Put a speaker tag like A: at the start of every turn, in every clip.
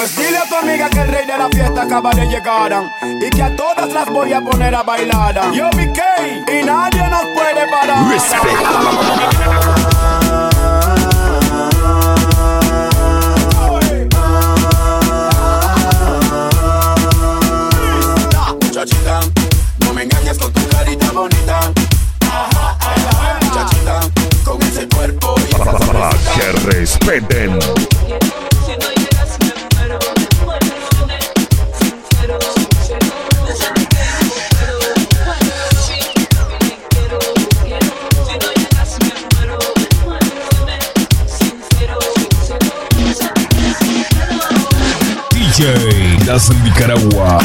A: Pues dile a tu amiga que el rey de la fiesta acaba de llegar y que a todas las voy a poner a bailar. Yo mi y nadie nos puede parar. Respect. muchachita, no me engañes con tu carita bonita. Ajá, muchachita, con ese cuerpo
B: y esa que respeten. DJ Das Nicaragua.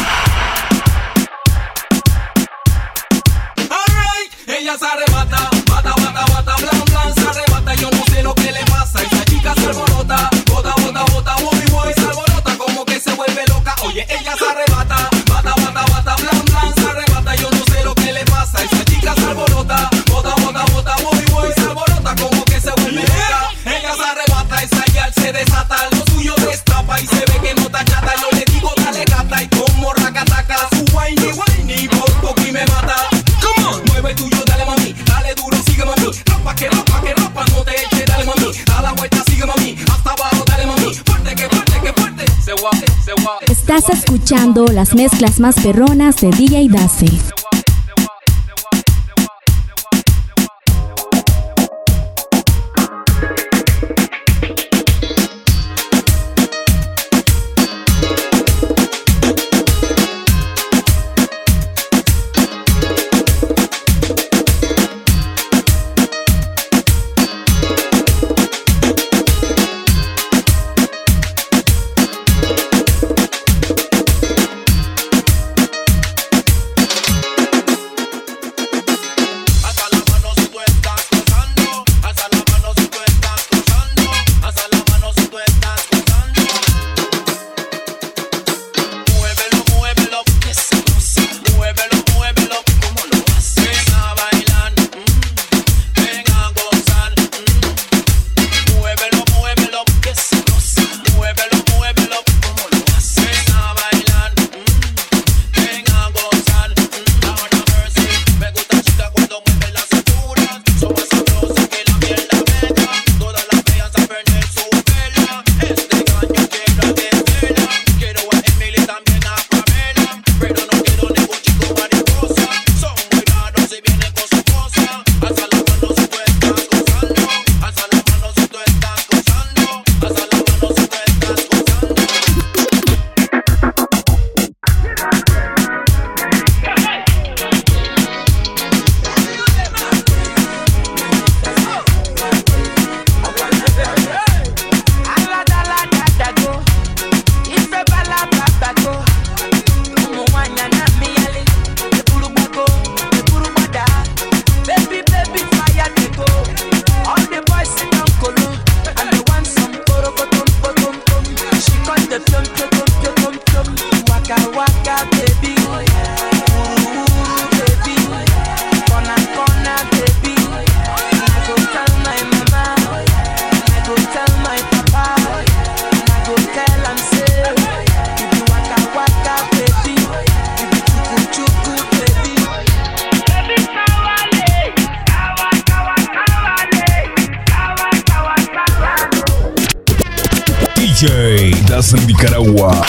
C: Estás escuchando las mezclas más perronas de DJ
D: Dase.
B: DJ Das Nicaragua.